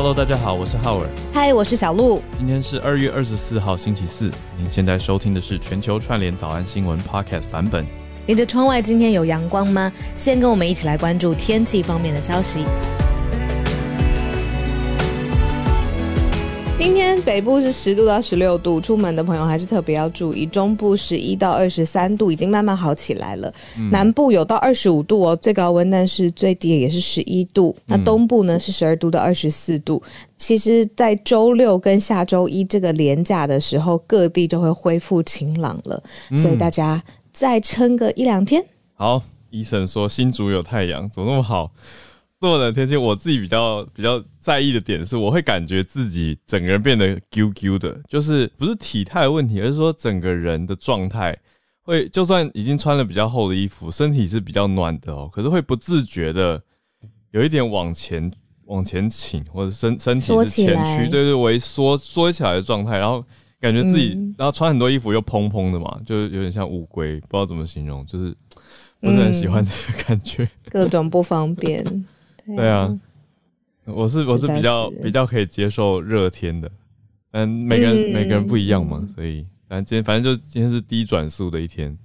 Hello，大家好，我是浩尔。嗨，我是小鹿。今天是二月二十四号，星期四。您现在收听的是全球串联早安新闻 Podcast 版本。你的窗外今天有阳光吗？先跟我们一起来关注天气方面的消息。今天北部是十度到十六度，出门的朋友还是特别要注意。中部十一到二十三度，已经慢慢好起来了。嗯、南部有到二十五度哦，最高温，但是最低也是十一度。那东部呢是十二度到二十四度。其实，在周六跟下周一这个连假的时候，各地就会恢复晴朗了，嗯、所以大家再撑个一两天。好，医生说新竹有太阳，怎么那么好？这么冷天气，我自己比较比较在意的点是，我会感觉自己整个人变得 Q Q 的，就是不是体态的问题，而是说整个人的状态会，就算已经穿了比较厚的衣服，身体是比较暖的哦，可是会不自觉的有一点往前往前倾，或者身身体是前屈，对对，萎缩缩起来的状态，然后感觉自己，嗯、然后穿很多衣服又蓬蓬的嘛，就有点像乌龟，不知道怎么形容，就是不是很喜欢这个感觉，嗯、各种不方便。对啊，我是我是比较比较可以接受热天的，嗯，每个人、嗯、每个人不一样嘛，所以反正今天反正就今天是低转速的一天，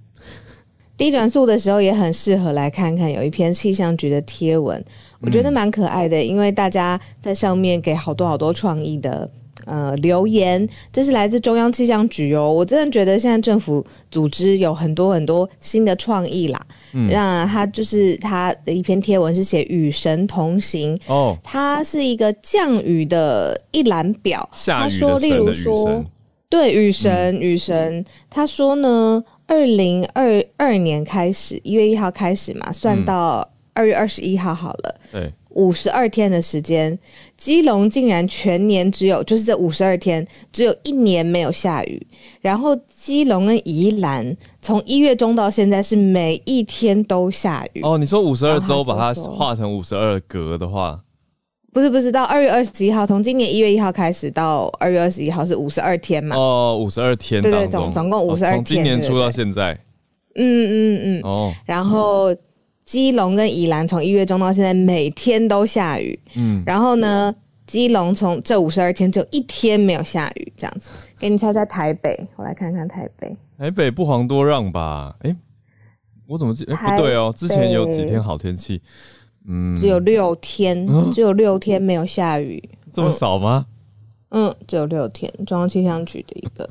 低转速的时候也很适合来看看，有一篇气象局的贴文，我觉得蛮可爱的，因为大家在上面给好多好多创意的。呃，留言，这是来自中央气象局哦。我真的觉得现在政府组织有很多很多新的创意啦。嗯，让他就是他的一篇贴文是写“与神同行”哦，它是一个降雨的一览表。下雨的说，例如说，对，雨神，雨神，他说呢，二零二二年开始，一月一号开始嘛，算到二月二十一号好了。对。五十二天的时间，基隆竟然全年只有，就是这五十二天只有一年没有下雨。然后基隆跟宜兰从一月中到现在是每一天都下雨。哦，你说五十二周把它画成五十二格的话，不是不是，到二月二十一号，从今年一月一号开始到二月二十一号是五十二天嘛？哦，五十二天，对对，总总共五十二天，从今年初到现在。嗯嗯嗯。哦，然后。基隆跟宜兰从一月中到现在每天都下雨，嗯，然后呢，基隆从这五十二天只有一天没有下雨，这样子。给你猜猜台北，我来看看台北。台北不遑多让吧？哎、欸，我怎么记？哎、欸，不对哦，之前有几天好天气，嗯，只有六天，只有六天没有下雨，这么少吗？嗯，只有六天，中央气象局的一个。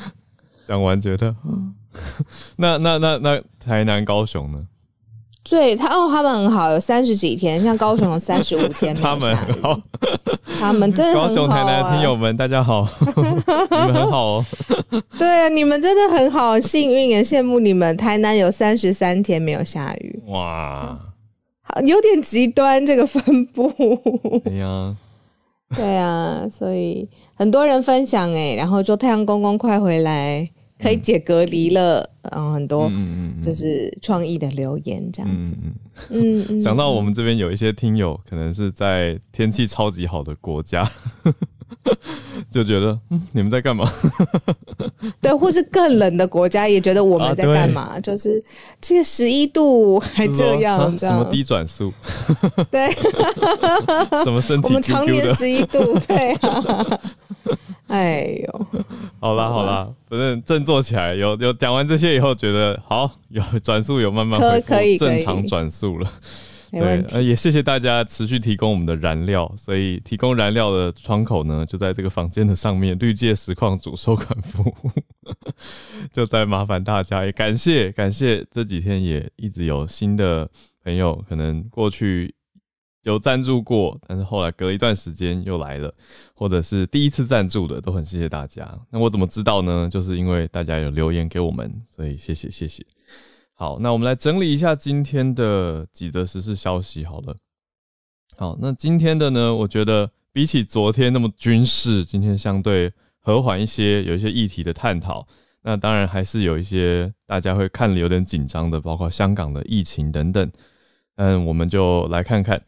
讲完觉得，那那那那台南高雄呢？对他哦，他们很好，有三十几天，像高雄有三十五天。他们很好，他们真的很好、啊。高雄台南的听友们，大家好，你们很好哦。对啊，你们真的很好，幸运也羡慕你们。台南有三十三天没有下雨，哇，好有点极端这个分布。哎呀，对啊，所以很多人分享哎，然后说太阳公公快回来。可以解隔离了，嗯、然后很多就是创意的留言这样子。嗯嗯嗯。想到我们这边有一些听友，可能是在天气超级好的国家，就觉得嗯，你们在干嘛？对，或是更冷的国家也觉得我们在干嘛？啊、就是这个十一度还这样，什么低转速？对，什么身体？我们常年十一度，对啊。哎呦，好啦好啦，反正振作起来。有有讲完这些以后，觉得好有 转速，有慢慢恢复正常转速了。对，呃，也谢谢大家持续提供我们的燃料。所以提供燃料的窗口呢，就在这个房间的上面。绿界实况主收款服务，就在麻烦大家，也感谢感谢这几天也一直有新的朋友，可能过去。有赞助过，但是后来隔一段时间又来了，或者是第一次赞助的，都很谢谢大家。那我怎么知道呢？就是因为大家有留言给我们，所以谢谢谢谢。好，那我们来整理一下今天的几则时事消息。好了，好，那今天的呢，我觉得比起昨天那么军事，今天相对和缓一些，有一些议题的探讨。那当然还是有一些大家会看了有点紧张的，包括香港的疫情等等。嗯，我们就来看看。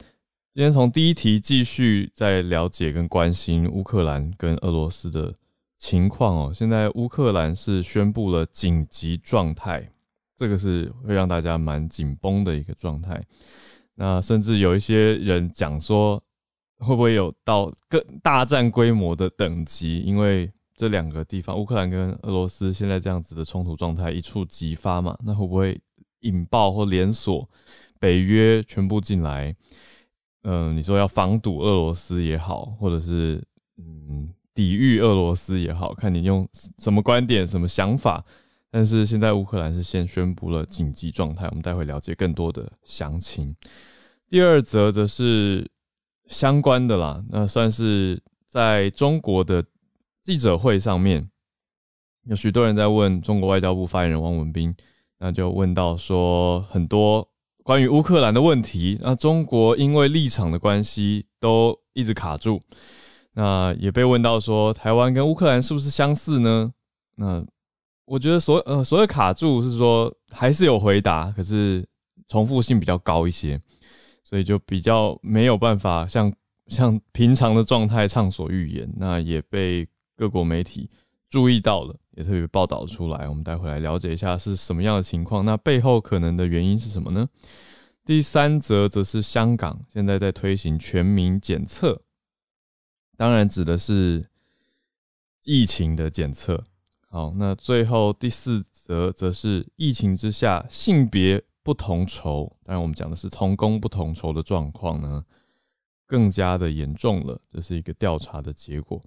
今天从第一题继续在了解跟关心乌克兰跟俄罗斯的情况哦。现在乌克兰是宣布了紧急状态，这个是会让大家蛮紧绷的一个状态。那甚至有一些人讲说，会不会有到更大战规模的等级？因为这两个地方，乌克兰跟俄罗斯现在这样子的冲突状态一触即发嘛，那会不会引爆或连锁北约全部进来？嗯、你说要防堵俄罗斯也好，或者是嗯抵御俄罗斯也好，看你用什么观点、什么想法。但是现在乌克兰是先宣布了紧急状态，我们待会了解更多的详情。第二则则是相关的啦，那算是在中国的记者会上面，有许多人在问中国外交部发言人汪文斌，那就问到说很多关于乌克兰的问题，那中国因为立场的关系都一直卡住，那也被问到说台湾跟乌克兰是不是相似呢？那我觉得所呃所谓卡住是说还是有回答，可是重复性比较高一些，所以就比较没有办法像像平常的状态畅所欲言，那也被。各国媒体注意到了，也特别报道出来。我们待会来了解一下是什么样的情况。那背后可能的原因是什么呢？第三则则是香港现在在推行全民检测，当然指的是疫情的检测。好，那最后第四则则是疫情之下性别不同酬，当然我们讲的是同工不同酬的状况呢，更加的严重了。这是一个调查的结果。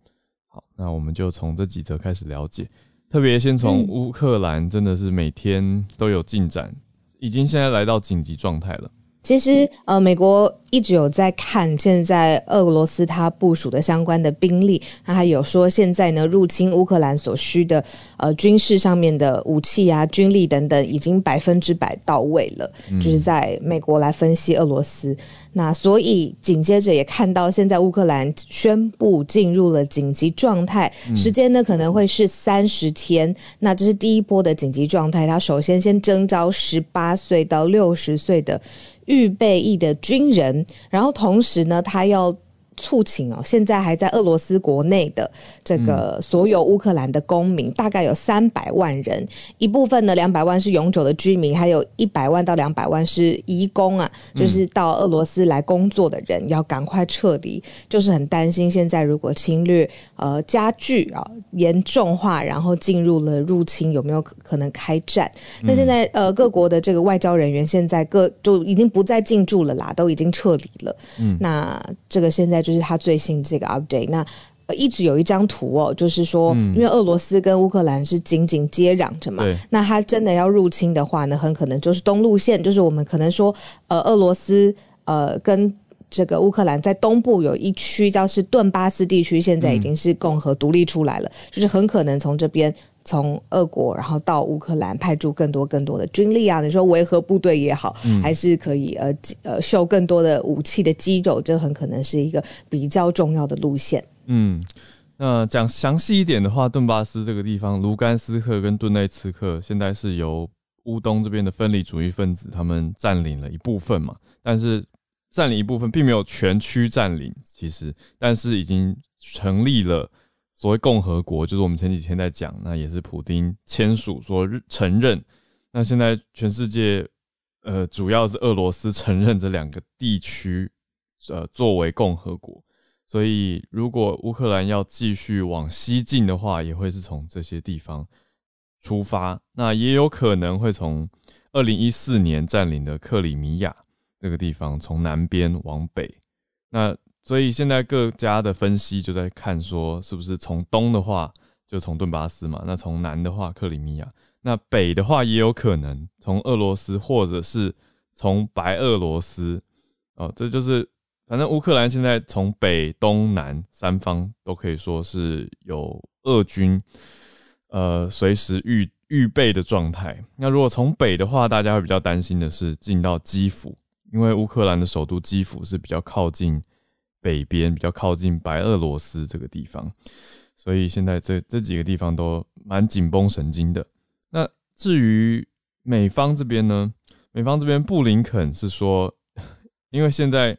好，那我们就从这几则开始了解，特别先从乌克兰，真的是每天都有进展，已经现在来到紧急状态了。其实，呃，美国一直有在看现在俄罗斯它部署的相关的兵力，它还有说现在呢入侵乌克兰所需的呃军事上面的武器啊、军力等等，已经百分之百到位了。嗯。就是在美国来分析俄罗斯，那所以紧接着也看到现在乌克兰宣布进入了紧急状态，时间呢可能会是三十天。那这是第一波的紧急状态，它首先先征召十八岁到六十岁的。预备役的军人，然后同时呢，他要。促请哦，现在还在俄罗斯国内的这个所有乌克兰的公民，嗯、大概有三百万人，一部分呢，两百万是永久的居民，还有一百万到两百万是移工啊，就是到俄罗斯来工作的人，要赶快撤离，就是很担心现在如果侵略呃加剧啊严重化，然后进入了入侵，有没有可能开战？那现在呃各国的这个外交人员现在各就已经不再进驻了啦，都已经撤离了。嗯，那这个现在。就是他最新这个 update，那一直有一张图哦，就是说，因为俄罗斯跟乌克兰是紧紧接壤着嘛，那他真的要入侵的话呢，很可能就是东路线，就是我们可能说，呃，俄罗斯呃跟这个乌克兰在东部有一区叫是顿巴斯地区，现在已经是共和独立出来了，就是很可能从这边。从俄国，然后到乌克兰派驻更多更多的军力啊，你说维和部队也好，嗯、还是可以呃呃秀更多的武器的肌肉，这很可能是一个比较重要的路线。嗯，那讲详细一点的话，顿巴斯这个地方，卢甘斯克跟顿内茨克，现在是由乌东这边的分离主义分子他们占领了一部分嘛，但是占领一部分并没有全区占领，其实，但是已经成立了。所谓共和国，就是我们前几天在讲，那也是普丁签署说承认。那现在全世界，呃，主要是俄罗斯承认这两个地区，呃，作为共和国。所以，如果乌克兰要继续往西进的话，也会是从这些地方出发。那也有可能会从二零一四年占领的克里米亚这个地方，从南边往北。那所以现在各家的分析就在看说，是不是从东的话就从顿巴斯嘛？那从南的话克里米亚，那北的话也有可能从俄罗斯或者是从白俄罗斯哦。这就是反正乌克兰现在从北、东、南三方都可以说是有俄军呃随时预预备的状态。那如果从北的话，大家会比较担心的是进到基辅，因为乌克兰的首都基辅是比较靠近。北边比较靠近白俄罗斯这个地方，所以现在这这几个地方都蛮紧绷神经的。那至于美方这边呢？美方这边布林肯是说，因为现在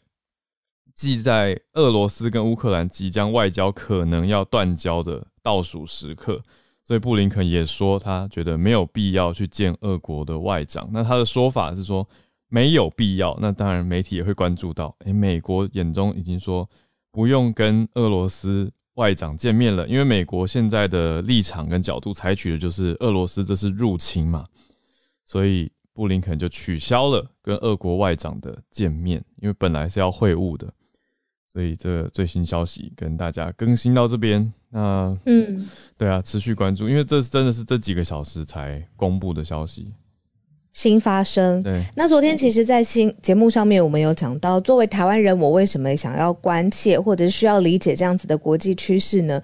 既在俄罗斯跟乌克兰即将外交可能要断交的倒数时刻，所以布林肯也说他觉得没有必要去见俄国的外长。那他的说法是说。没有必要，那当然媒体也会关注到。诶，美国眼中已经说不用跟俄罗斯外长见面了，因为美国现在的立场跟角度采取的就是俄罗斯这是入侵嘛，所以布林肯就取消了跟俄国外长的见面，因为本来是要会晤的。所以这最新消息跟大家更新到这边。那嗯，对啊，持续关注，因为这是真的是这几个小时才公布的消息。新发生。对，那昨天其实，在新节目上面，我们有讲到，作为台湾人，我为什么想要关切，或者是需要理解这样子的国际趋势呢？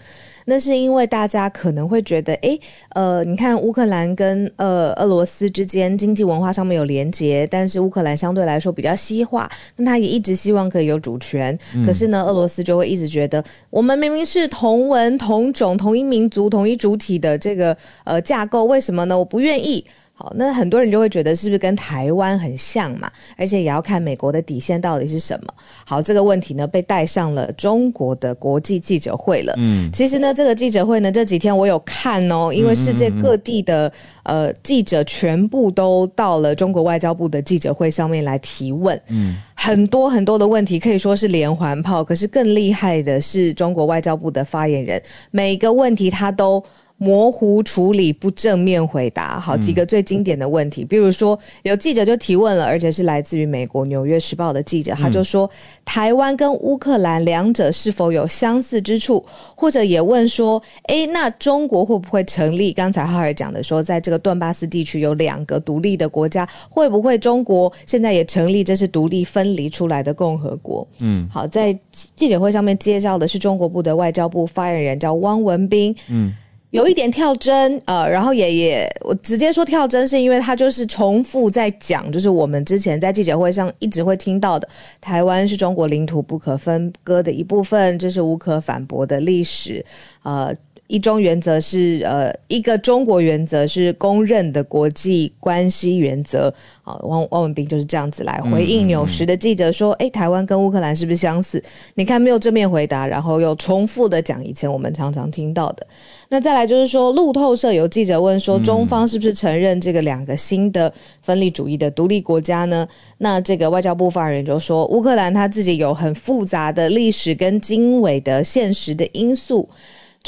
那是因为大家可能会觉得，诶，呃，你看乌克兰跟呃俄罗斯之间经济文化上面有连结，但是乌克兰相对来说比较西化，那他也一直希望可以有主权，嗯、可是呢，俄罗斯就会一直觉得，我们明明是同文同种、同一民族、同一主体的这个呃架构，为什么呢？我不愿意。好，那很多人就会觉得是不是跟台湾很像嘛？而且也要看美国的底线到底是什么。好，这个问题呢被带上了中国的国际记者会了。嗯，其实呢，这个记者会呢这几天我有看哦，因为世界各地的呃记者全部都到了中国外交部的记者会上面来提问。嗯，很多很多的问题可以说是连环炮，可是更厉害的是中国外交部的发言人，每个问题他都。模糊处理，不正面回答。好，几个最经典的问题，嗯、比如说有记者就提问了，而且是来自于美国《纽约时报》的记者，他就说、嗯、台湾跟乌克兰两者是否有相似之处，或者也问说，诶，那中国会不会成立？刚才浩尔讲的说，在这个顿巴斯地区有两个独立的国家，会不会中国现在也成立？这是独立分离出来的共和国？嗯，好，在记者会上面介绍的是中国部的外交部发言人叫汪文斌。嗯。有一点跳针，呃，然后也也，我直接说跳针，是因为他就是重复在讲，就是我们之前在记者会上一直会听到的，台湾是中国领土不可分割的一部分，这是无可反驳的历史，呃。一中原则是呃一个中国原则是公认的国际关系原则。好，汪汪文斌就是这样子来回应纽时的记者说：“哎、台湾跟乌克兰是不是相似？”你看没有正面回答，然后又重复的讲以前我们常常听到的。那再来就是说，路透社有记者问说，中方是不是承认这个两个新的分离主义的独立国家呢？那这个外交部发言人就说，乌克兰他自己有很复杂的历史跟经纬的现实的因素。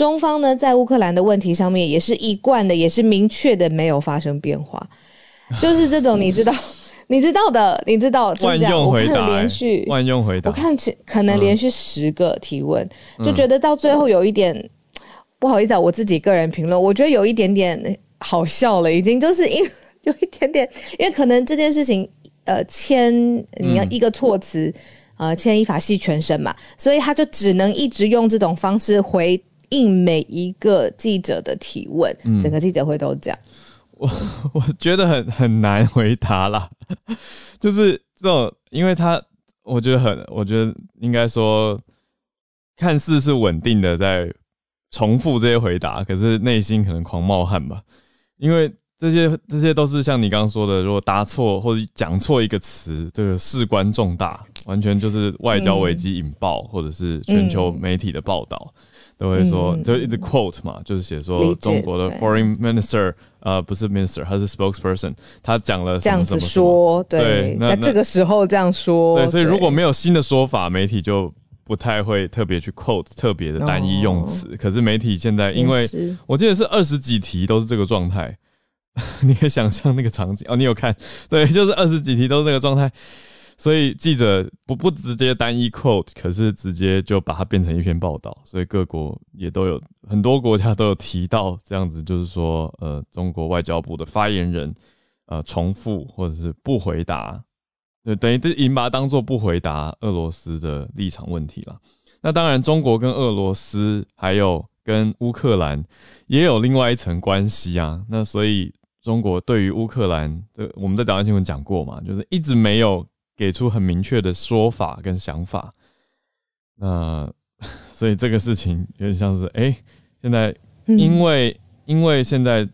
中方呢，在乌克兰的问题上面也是一贯的，也是明确的，没有发生变化，就是这种你知道，你知道的，你知道，就是这样。我看连续万用回答，我看可能连续十个提问，嗯、就觉得到最后有一点、嗯、不好意思啊，我自己个人评论，我觉得有一点点好笑了，已经就是因 有一点点，因为可能这件事情呃牵你要一个措辞、嗯、呃牵一发系全身嘛，所以他就只能一直用这种方式回。应每一个记者的提问，嗯、整个记者会都这样。我 我觉得很很难回答啦，就是这种，因为他我觉得很，我觉得应该说，看似是稳定的在重复这些回答，可是内心可能狂冒汗吧，因为这些这些都是像你刚刚说的，如果答错或者讲错一个词，这个事关重大，完全就是外交危机引爆，嗯、或者是全球媒体的报道。嗯都会说，就一直 quote 嘛，嗯、就是写说中国的 foreign minister，呃，不是 minister，他是 spokesperson，他讲了这样子说，对，在这个时候这样说，对，所以如果没有新的说法，媒体就不太会特别去 quote 特别的单一用词。哦、可是媒体现在，因为我记得是二十几题都是这个状态，你可以想象那个场景哦，你有看？对，就是二十几题都是那个状态。所以记者不不直接单一 quote，可是直接就把它变成一篇报道。所以各国也都有很多国家都有提到这样子，就是说，呃，中国外交部的发言人，呃，重复或者是不回答，对，等于这已经把它当做不回答俄罗斯的立场问题了。那当然，中国跟俄罗斯还有跟乌克兰也有另外一层关系啊。那所以中国对于乌克兰，这我们在早安新闻讲过嘛，就是一直没有。给出很明确的说法跟想法，那 所以这个事情有点像是，哎、现在因为、因为现在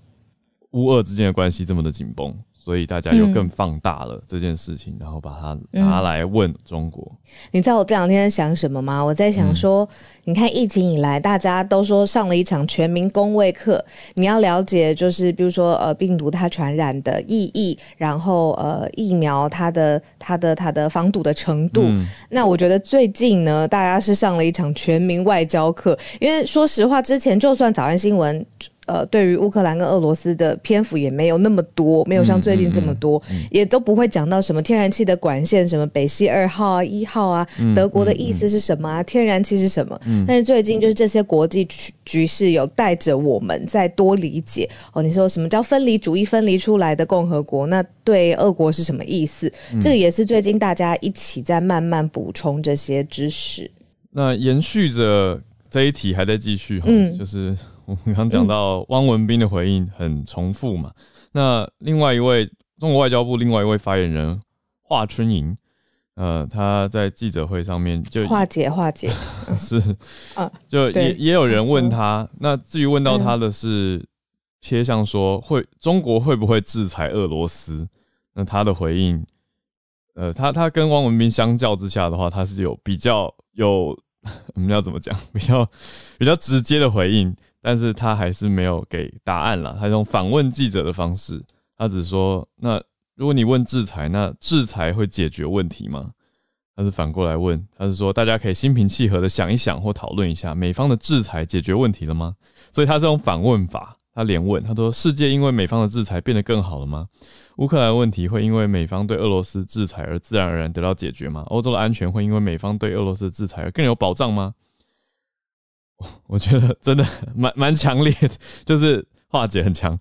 乌俄之间的关系这么的紧绷，所以大家又更放大了这件事情，嗯、然后把它拿来问中国。你知道我这两天在想什么吗？我在想说，嗯、你看疫情以来，大家都说上了一场全民公卫课，你要了解，就是比如说呃病毒它传染的意义，然后呃疫苗它的它的它的防堵的程度。嗯、那我觉得最近呢，大家是上了一场全民外交课，因为说实话，之前就算早安新闻。呃，对于乌克兰跟俄罗斯的篇幅也没有那么多，没有像最近这么多，嗯嗯嗯、也都不会讲到什么天然气的管线，什么北溪二号啊、一号啊，嗯、德国的意思是什么啊？嗯、天然气是什么？嗯、但是最近就是这些国际局局势有带着我们再多理解哦。你说什么叫分离主义分离出来的共和国？那对俄国是什么意思？嗯、这个也是最近大家一起在慢慢补充这些知识。那延续着这一题还在继续，嗯，就是。我们刚讲到汪文斌的回应很重复嘛，嗯、那另外一位中国外交部另外一位发言人华春莹，呃，他在记者会上面就化解化解 是啊，就也也有人问他，那至于问到他的是偏向说会中国会不会制裁俄罗斯？那他的回应，呃，他他跟汪文斌相较之下的话，他是有比较有 我们要怎么讲，比较比较直接的回应。但是他还是没有给答案了，他用访问记者的方式，他只说：那如果你问制裁，那制裁会解决问题吗？他是反过来问，他是说大家可以心平气和的想一想或讨论一下，美方的制裁解决问题了吗？所以他是用反问法，他连问，他说：世界因为美方的制裁变得更好了吗？乌克兰问题会因为美方对俄罗斯制裁而自然而然得到解决吗？欧洲的安全会因为美方对俄罗斯的制裁而更有保障吗？我觉得真的蛮蛮强烈的，就是化解很强，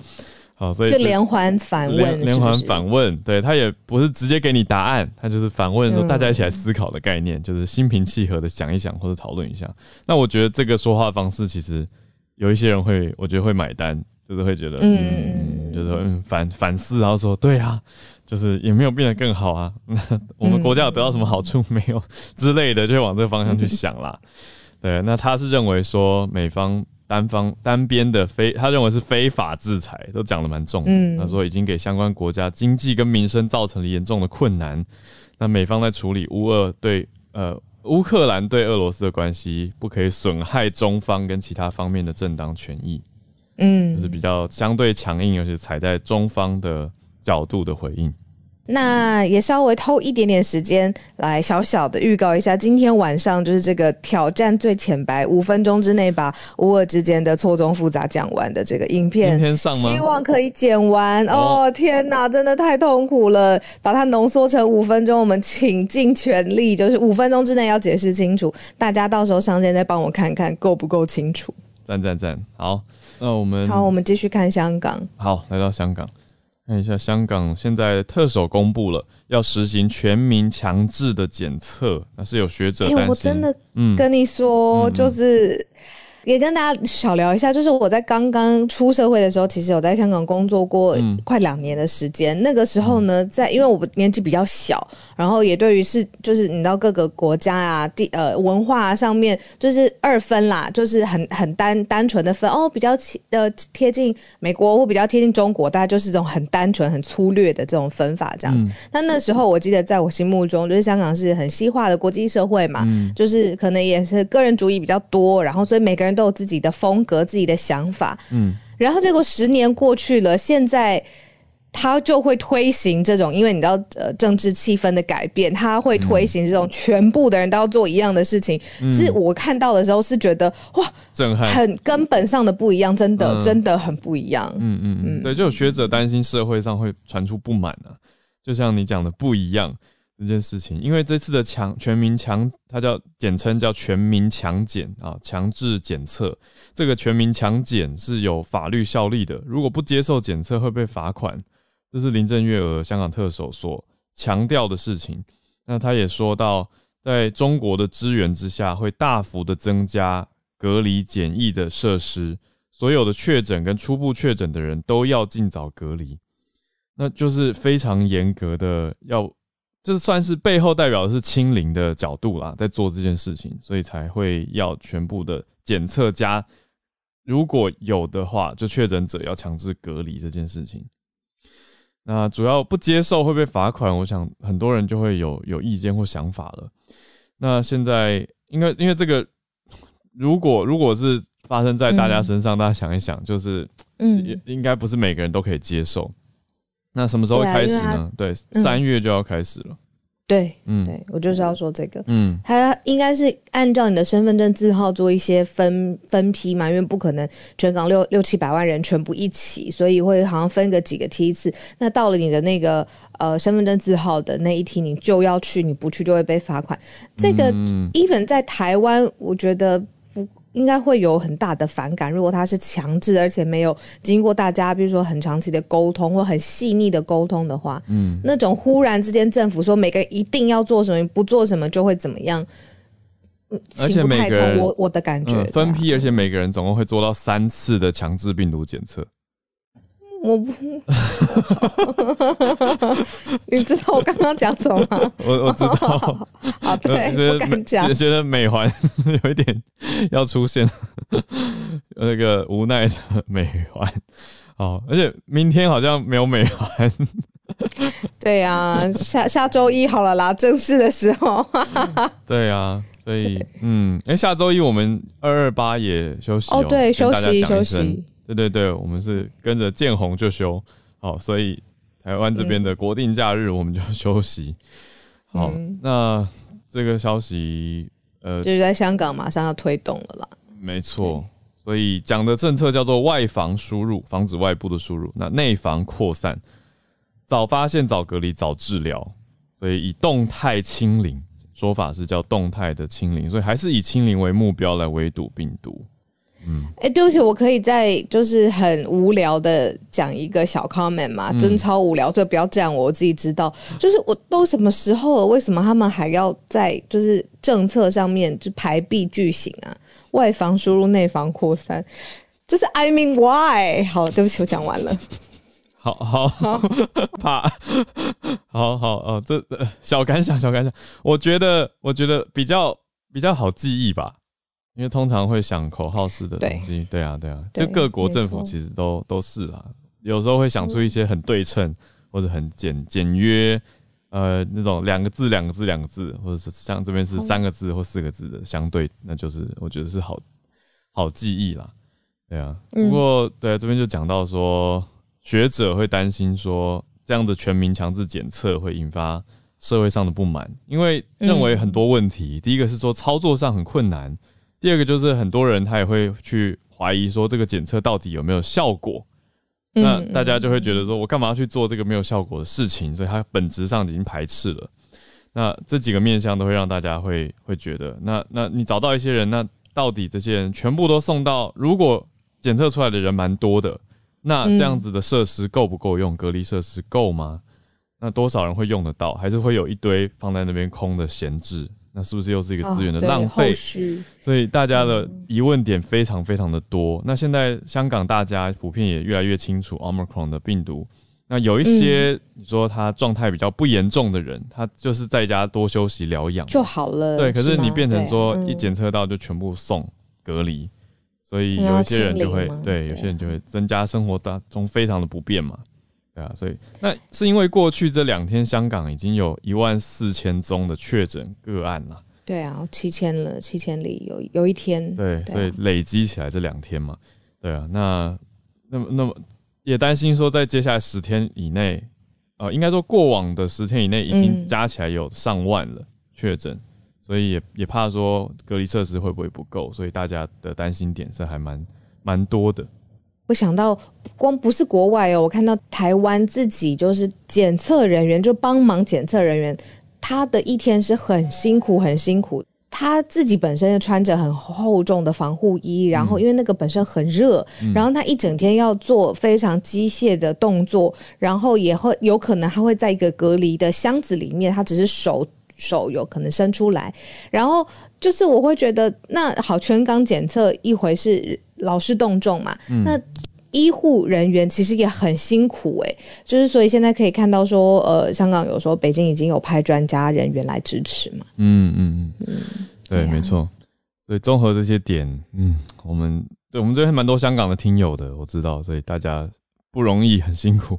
好，所以就连环反问，连环反问，对，他也不是直接给你答案，他就是反问说大家一起来思考的概念，嗯、就是心平气和的想一想或者讨论一下。那我觉得这个说话方式其实有一些人会，我觉得会买单，就是会觉得嗯，嗯，就是嗯反反思，然后说对啊，就是也没有变得更好啊，我们国家有得到什么好处？没有之类的，就会往这个方向去想啦。嗯对，那他是认为说美方单方单边的非，他认为是非法制裁，都讲得蛮重的。嗯，他说已经给相关国家经济跟民生造成了严重的困难。那美方在处理乌俄对呃乌克兰对俄罗斯的关系，不可以损害中方跟其他方面的正当权益。嗯，就是比较相对强硬，而且踩在中方的角度的回应。那也稍微偷一点点时间来小小的预告一下，今天晚上就是这个挑战最浅白，五分钟之内把乌俄之间的错综复杂讲完的这个影片，今天上吗？希望可以剪完。哦，天哪，真的太痛苦了，把它浓缩成五分钟，我们倾尽全力，就是五分钟之内要解释清楚。大家到时候上线再帮我看看够不够清楚。赞赞赞，好，那我们好，我们继续看香港。好，来到香港。看一下，香港现在特首公布了要实行全民强制的检测，那是有学者担心。欸，我真的跟你说，就是。也跟大家小聊一下，就是我在刚刚出社会的时候，其实有在香港工作过快两年的时间。嗯、那个时候呢，在因为我年纪比较小，然后也对于是就是你知道各个国家啊、地呃文化上面就是二分啦，就是很很单单纯的分哦，比较贴呃贴近美国或比较贴近中国，大家就是这种很单纯、很粗略的这种分法这样子。那、嗯、那时候我记得在我心目中，就是香港是很西化的国际社会嘛，嗯、就是可能也是个人主义比较多，然后所以每个人。都有自己的风格、自己的想法，嗯，然后结果十年过去了，现在他就会推行这种，因为你知道，呃，政治气氛的改变，他会推行这种全部的人都要做一样的事情。嗯，是我看到的时候是觉得哇，震撼，很根本上的不一样，真的，嗯，真的很不一样。嗯嗯嗯，对，就有学者担心社会上会传出不满啊，就像你讲的不一样。这件事情，因为这次的强全民强，它叫简称叫全民强检啊，强制检测。这个全民强检是有法律效力的，如果不接受检测会被罚款。这是林郑月娥香港特首所强调的事情。那他也说到，在中国的支援之下，会大幅的增加隔离检疫的设施，所有的确诊跟初步确诊的人都要尽早隔离。那就是非常严格的要。就是算是背后代表的是清零的角度啦，在做这件事情，所以才会要全部的检测加，如果有的话，就确诊者要强制隔离这件事情。那主要不接受会被罚款，我想很多人就会有有意见或想法了。那现在应该因为这个，如果如果是发生在大家身上，嗯、大家想一想，就是嗯，应该不是每个人都可以接受。那什么时候会开始呢？对，三、嗯、月就要开始了。对，嗯，对我就是要说这个，嗯，他应该是按照你的身份证字号做一些分分批嘛，因为不可能全港六六七百万人全部一起，所以会好像分个几个梯次。那到了你的那个呃身份证字号的那一梯，你就要去，你不去就会被罚款。这个 even 在台湾，我觉得。不应该会有很大的反感，如果他是强制，而且没有经过大家，比如说很长期的沟通或很细腻的沟通的话，嗯，那种忽然之间政府说每个人一定要做什么，不做什么就会怎么样，而且每个人我我的感觉、嗯、分批，而且每个人总共会做到三次的强制病毒检测。我不，你知道我刚刚讲什么吗？我我知道，啊对，我敢讲，觉得美环 有一点要出现那个无奈的美环，哦，而且明天好像没有美环，对呀、啊，下下周一好了啦，正式的时候，对呀、啊，所以嗯，哎、欸，下周一我们二二八也休息哦，哦对，休息休息。对对对，我们是跟着见红就休，好，所以台湾这边的国定假日我们就休息。嗯、好，那这个消息，呃，就是在香港马上要推动了啦。没错，所以讲的政策叫做外防输入，防止外部的输入；那内防扩散，早发现、早隔离、早治疗。所以以动态清零说法是叫动态的清零，所以还是以清零为目标来围堵病毒。嗯，哎、欸，对不起，我可以再就是很无聊的讲一个小 comment 嘛，嗯、真超无聊，所以不要这样我，我自己知道。就是我都什么时候了，为什么他们还要在就是政策上面就排避句型啊？外防输入，内防扩散，就是 I mean why？好，对不起，我讲完了。好好好，怕，好好哦，这小感想，小感想，我觉得我觉得比较比较好记忆吧。因为通常会想口号式的东西，对，对啊，对啊，就各国政府其实都都是啦，有时候会想出一些很对称或者很简简约，呃，那种两个字两个字两个字，或者是像这边是三个字或四个字的相对，那就是我觉得是好好记忆啦，对啊。不过对啊，这边就讲到说，学者会担心说，这样的全民强制检测会引发社会上的不满，因为认为很多问题，第一个是说操作上很困难。第二个就是很多人他也会去怀疑说，这个检测到底有没有效果，那大家就会觉得说，我干嘛要去做这个没有效果的事情？所以它本质上已经排斥了。那这几个面向都会让大家会会觉得，那那你找到一些人，那到底这些人全部都送到？如果检测出来的人蛮多的，那这样子的设施够不够用？隔离设施够吗？那多少人会用得到？还是会有一堆放在那边空的闲置？那是不是又是一个资源的浪费？所以大家的疑问点非常非常的多。那现在香港大家普遍也越来越清楚 Omicron 的病毒。那有一些你说他状态比较不严重的人，他就是在家多休息疗养就好了。对，可是你变成说一检测到就全部送隔离，所以有一些人就会对，有些人就会增加生活当中非常的不便嘛。对啊，所以那是因为过去这两天香港已经有一万四千宗的确诊个案了。对啊，七千了，七千里有有一天。对，对啊，所以累积起来这两天嘛，对啊，那那么那么也担心说，在接下来十天以内，呃，应该说过往的十天以内已经加起来有上万了确诊，嗯，所以也也怕说隔离设施会不会不够，所以大家的担心点是还蛮蛮多的。我想到，光不是国外哦，我看到台湾自己就是检测人员，就帮忙检测人员，他的一天是很辛苦，很辛苦。他自己本身就穿着很厚重的防护衣，然后因为那个本身很热，嗯、然后他一整天要做非常机械的动作，然后也会有可能他会在一个隔离的箱子里面，他只是手手有可能伸出来，然后就是我会觉得，那好，全港检测一回是。劳师动众嘛，嗯、那医护人员其实也很辛苦诶、欸，就是所以现在可以看到说，呃，香港有时候北京已经有派专家人员来支持嘛，嗯嗯嗯，嗯对，没错，所以综合这些点，嗯，我们对我们这边蛮多香港的听友的，我知道，所以大家不容易，很辛苦。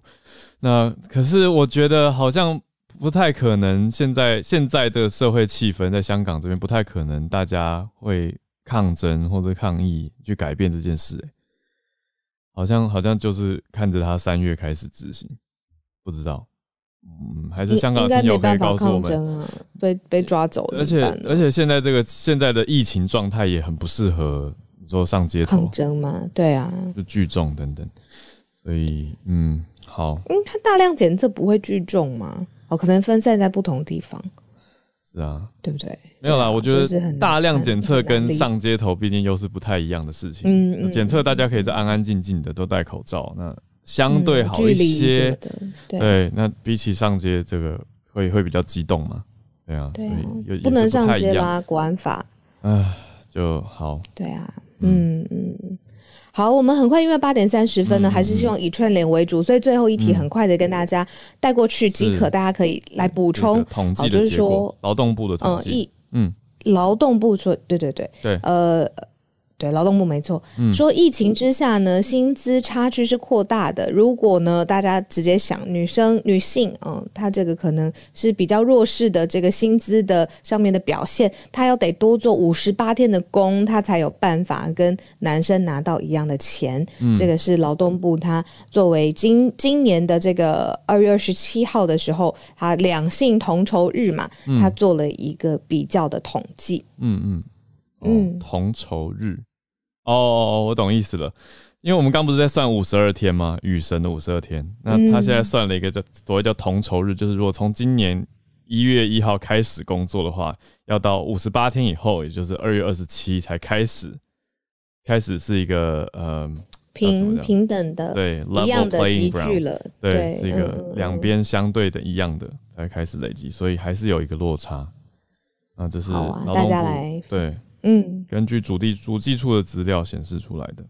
那可是我觉得好像不太可能。现在现在的社会气氛在香港这边不太可能，大家会抗争或者抗议去改变这件事。哎，好像好像就是看着他三月开始执行，不知道。嗯，还是香港的朋友可以告诉我们，啊、被被抓走，而且而且现在这个现在的疫情状态也很不适合说上街头抗争嘛，对啊，就聚众等等，所以嗯，好，嗯，他大量检测不会聚众吗？哦，可能分散在不同地方，是啊，对不对？没有啦，我觉得大量检测跟上街头毕竟又是不太一样的事情。嗯，检测大家可以在安安静静的都戴口罩，那。相对好一些，嗯、对，对，那比起上街这个会会比较激动嘛？对啊，对啊，所以不能上街啦，国安法，啊，就好，对啊，嗯嗯，好，我们很快因为八点三十分呢，嗯、还是希望以串联为主，所以最后一题很快的跟大家带过去即可，大家可以来补充。统计就是说，劳动部的统计，嗯，劳动部说，对对对，对，呃。对，劳动部没错，嗯、说疫情之下呢，薪资差距是扩大的。如果呢，大家直接想女生、女性，嗯，她这个可能是比较弱势的这个薪资的上面的表现，她要得多做五十八天的工，她才有办法跟男生拿到一样的钱。嗯、这个是劳动部，他作为今今年的这个二月二十七号的时候，他两性同酬日嘛，他做了一个比较的统计。嗯嗯。嗯，同酬日，哦，我懂意思了，因为我们刚不是在算五十二天吗？雨神的五十二天，那他现在算了一个叫所谓叫同酬日，就是如果从今年一月一号开始工作的话，要到五十八天以后，也就是二月二十七才开始，开始是一个呃平平等的对一样的积聚了，对，对是一个两边相对的一样的才开始累积，所以还是有一个落差。啊，这是大家来对。嗯，根据主地主计处的资料显示出来的。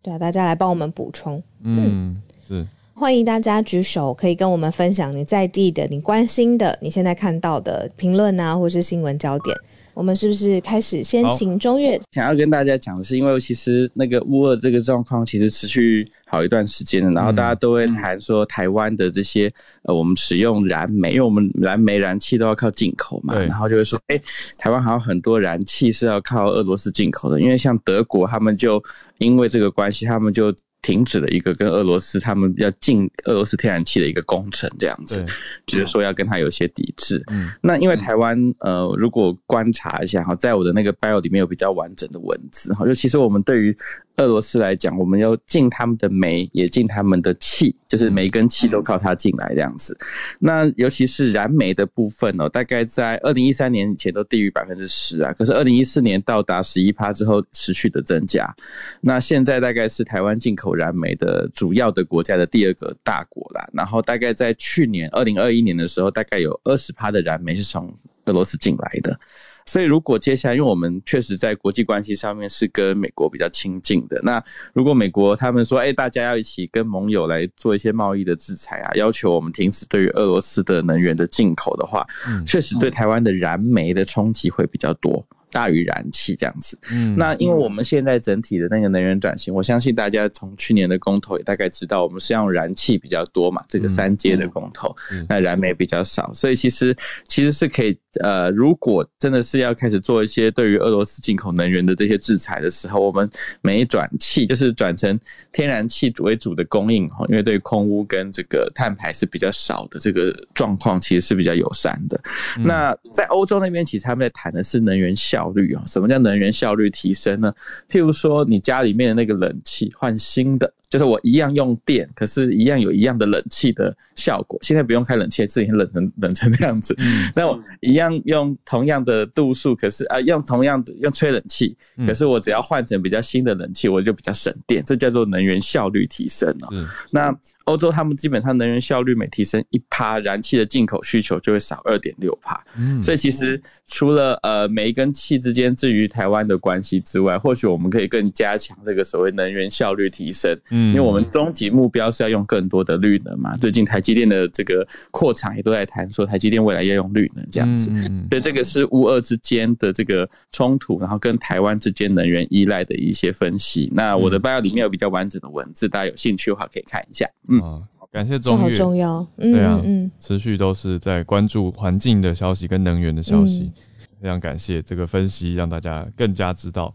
对啊，大家来帮我们补充。嗯，是。欢迎大家举手，可以跟我们分享你在地的、你关心的、你现在看到的评论啊，或是新闻焦点。我们是不是开始先请中岳？想要跟大家讲的是，因为其实那个乌俄这个状况其实持续好一段时间了，然后大家都会谈说台湾的这些呃，我们使用燃煤，因为我们燃煤燃气都要靠进口嘛，然后就会说，哎，台湾好像很多燃气是要靠俄罗斯进口的，因为像德国他们就因为这个关系，他们就。停止了一个跟俄罗斯他们要进俄罗斯天然气的一个工程，这样子，就是说要跟他有些抵制。嗯，那因为台湾呃，如果观察一下哈，在我的那个 bio 里面有比较完整的文字哈，就其实我们对于。俄罗斯来讲，我们要进他们的煤，也进他们的气，就是煤跟气都靠它进来这样子。那尤其是燃煤的部分哦，大概在二零一三年以前都低于百分之十啊，可是二零一四年到达十一趴之后持续的增加。那现在大概是台湾进口燃煤的主要的国家的第二个大国啦。然后大概在去年二零二一年的时候，大概有二十趴的燃煤是从俄罗斯进来的。所以，如果接下来，因为我们确实在国际关系上面是跟美国比较亲近的，那如果美国他们说，哎，大家要一起跟盟友来做一些贸易的制裁啊，要求我们停止对于俄罗斯的能源的进口的话，确实对台湾的燃煤的冲击会比较多。大于燃气这样子，嗯，那因为我们现在整体的那个能源转型，我相信大家从去年的公投也大概知道，我们是用燃气比较多嘛，这个三阶的公投，那燃煤比较少，所以其实其实是可以，呃，如果真的是要开始做一些对于俄罗斯进口能源的这些制裁的时候，我们煤转气就是转成天然气为主的供应哈，因为对空污跟这个碳排是比较少的，这个状况其实是比较友善的。那在欧洲那边，其实他们在谈的是能源效。效率啊，什么叫能源效率提升呢？譬如说，你家里面的那个冷气换新的。就是我一样用电，可是一样有一样的冷气的效果。现在不用开冷气，自己冷成冷成这样子。嗯、那我一样用同样的度数，可是啊，用同样的用吹冷气，可是我只要换成比较新的冷气，我就比较省电。这叫做能源效率提升哦。嗯、那欧洲他们基本上能源效率每提升一趴，燃气的进口需求就会少二点六趴。嗯，所以其实除了呃煤跟气之间至于台湾的关系之外，或许我们可以更加强这个所谓能源效率提升。嗯，因为我们终极目标是要用更多的绿能嘛。最近台积电的这个扩厂也都在谈说，台积电未来要用绿能这样子。嗯，所以这个是乌俄之间的这个冲突，然后跟台湾之间能源依赖的一些分析。那我的 bio 里面有比较完整的文字，大家有兴趣的话可以看一下。嗯，感谢中岳，好重要。对啊，嗯，持续都是在关注环境的消息跟能源的消息，非常感谢这个分析，让大家更加知道，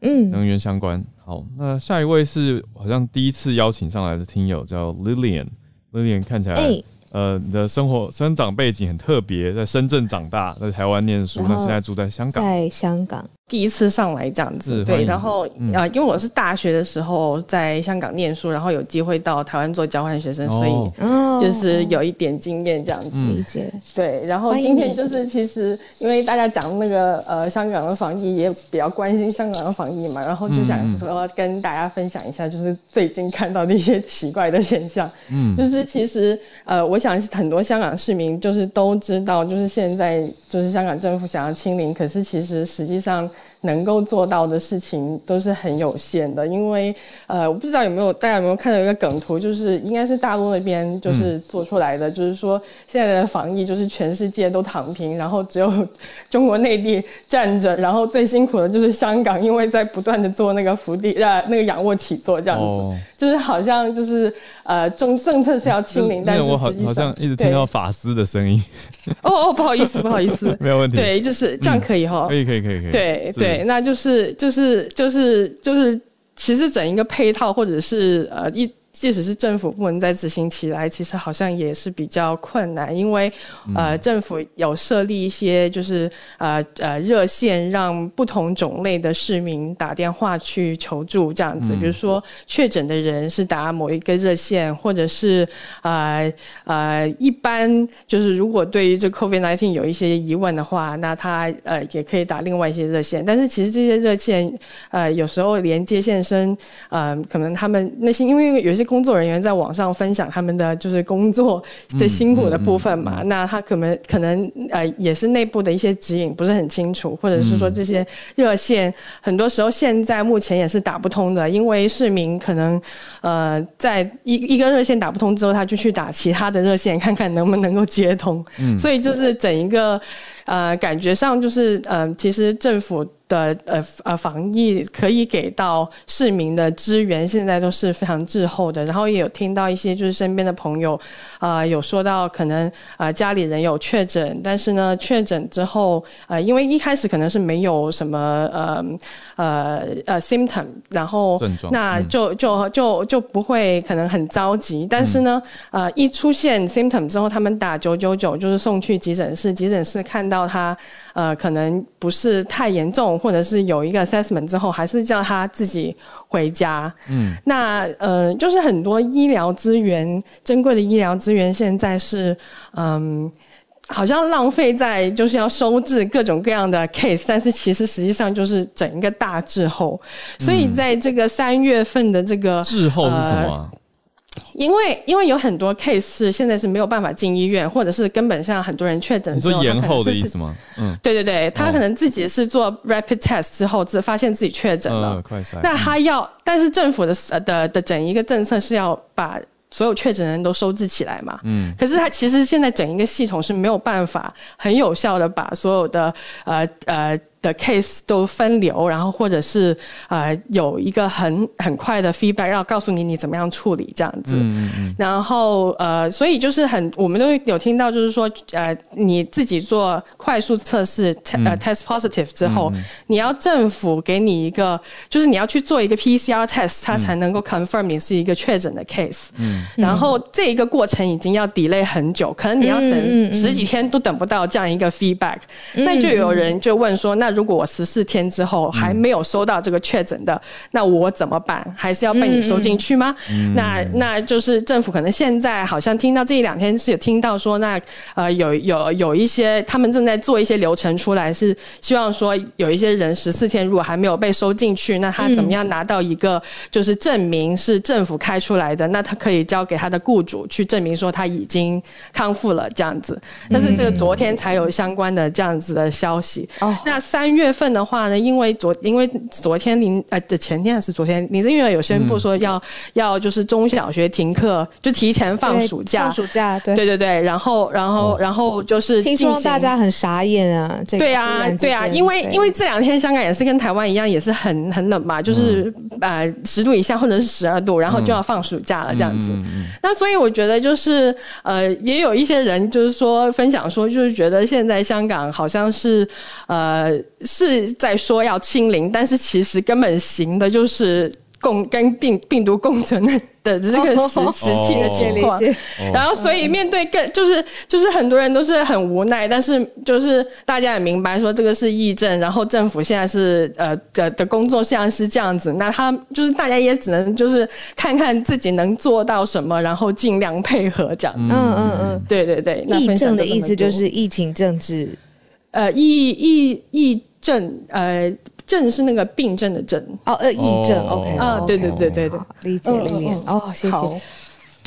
嗯，能源相关。好，那下一位是好像第一次邀请上来的听友，叫 Lilian，Lilian 看起来。欸呃，你的生活生长背景很特别，在深圳长大，在台湾念书，那现在住在香港，在香港。第一次上来这样子，对，然后啊、嗯呃，因为我是大学的时候在香港念书，然后有机会到台湾做交换学生，所以就是有一点经验这样子。理解、嗯。对，然后今天就是其实因为大家讲那个呃香港的防疫，也比较关心香港的防疫嘛，然后就想说跟大家分享一下，就是最近看到的一些奇怪的现象。嗯，就是其实呃，我想很多香港市民就是都知道，就是现在就是香港政府想要清零，可是其实实际上。能够做到的事情都是很有限的，因为呃，我不知道有没有大家有没有看到一个梗图，就是应该是大陆那边就是做出来的，就是说现在的防疫就是全世界都躺平，然后只有中国内地站着，然后最辛苦的就是香港，因为在不断的做那个伏地呃那个仰卧起坐这样子，就是好像就是呃政政策是要清零，但是我好好像一直听到法师的声音。哦哦，不好意思，不好意思，没有问题。对，就是这样可以哈、嗯，可以可以可以可以。对对。对，那就是就是就是就是，其实整一个配套，或者是呃一。即使是政府部门在执行起来，其实好像也是比较困难，因为呃，政府有设立一些就是呃呃热线，让不同种类的市民打电话去求助这样子。比如说确诊的人是打某一个热线，或者是呃呃一般就是如果对于这 COVID-19 有一些疑问的话，那他呃也可以打另外一些热线。但是其实这些热线呃有时候连接线生呃可能他们那些因为有些。工作人员在网上分享他们的就是工作的辛苦的部分嘛，嗯嗯嗯、那他可能可能呃也是内部的一些指引不是很清楚，或者是说这些热线很多时候现在目前也是打不通的，因为市民可能呃在一一个热线打不通之后，他就去打其他的热线看看能不能够接通，嗯、所以就是整一个呃感觉上就是呃其实政府。的呃呃防疫可以给到市民的资源，现在都是非常滞后的。然后也有听到一些就是身边的朋友啊、呃，有说到可能啊、呃、家里人有确诊，但是呢确诊之后呃因为一开始可能是没有什么呃呃呃 symptom，然后那就就就就不会可能很着急。但是呢呃一出现 symptom 之后，他们打九九九就是送去急诊室，急诊室看到他呃可能不是太严重。或者是有一个 assessment 之后，还是叫他自己回家。嗯，那呃，就是很多医疗资源，珍贵的医疗资源，现在是嗯，好像浪费在就是要收治各种各样的 case，但是其实实际上就是整一个大滞后。所以在这个三月份的这个滞后是什么？呃因为因为有很多 case 是现在是没有办法进医院，或者是根本上很多人确诊之后，你说延后的意思吗？嗯，对对对，他可能自己是做 rapid test 之后，自发现自己确诊了，那他要，嗯、但是政府的的的整一个政策是要把所有确诊人都收治起来嘛，嗯，可是他其实现在整一个系统是没有办法很有效的把所有的呃呃。的 case 都分流，然后或者是呃有一个很很快的 feedback，然后告诉你你怎么样处理这样子。嗯嗯。然后呃，所以就是很，我们都有听到，就是说呃你自己做快速测试，呃 test positive 之后，嗯、你要政府给你一个，就是你要去做一个 PCR test，它才能够 confirm 你是一个确诊的 case。嗯。然后这一个过程已经要 delay 很久，可能你要等十几天都等不到这样一个 feedback。嗯、那就有人就问说，那如果我十四天之后还没有收到这个确诊的，嗯、那我怎么办？还是要被你收进去吗？嗯、那那就是政府可能现在好像听到这一两天是有听到说，那呃有有有一些他们正在做一些流程出来，是希望说有一些人十四天如果还没有被收进去，那他怎么样拿到一个就是证明是政府开出来的，那他可以交给他的雇主去证明说他已经康复了这样子。但是这个昨天才有相关的这样子的消息。哦，那三月份的话呢，因为昨因为昨天您呃的前天还是昨天，林郑月娥有宣布说要、嗯、要就是中小学停课，就提前放暑假，放暑假，对。对对对，然后然后、哦、然后就是听说大家很傻眼啊，这个、对啊对啊，因为因为这两天香港也是跟台湾一样，也是很很冷嘛，就是、嗯、呃十度以下或者是十二度，然后就要放暑假了这样子。嗯、那所以我觉得就是呃也有一些人就是说分享说，就是觉得现在香港好像是呃是在说要清零，但是其实根本行的就是共跟病病毒共存的的这个实实际的情况。然后所以面对更就是就是很多人都是很无奈，但是就是大家也明白说这个是疫症，然后政府现在是呃的的工作现在是这样子，那他就是大家也只能就是看看自己能做到什么，然后尽量配合这样子。嗯嗯嗯，对对对。疫症的意思就是疫情政治。呃，疫疫疫症，呃，症是那个病症的症。哦，呃，疫症，OK，啊，对对对对对，理解理解，哦，谢谢。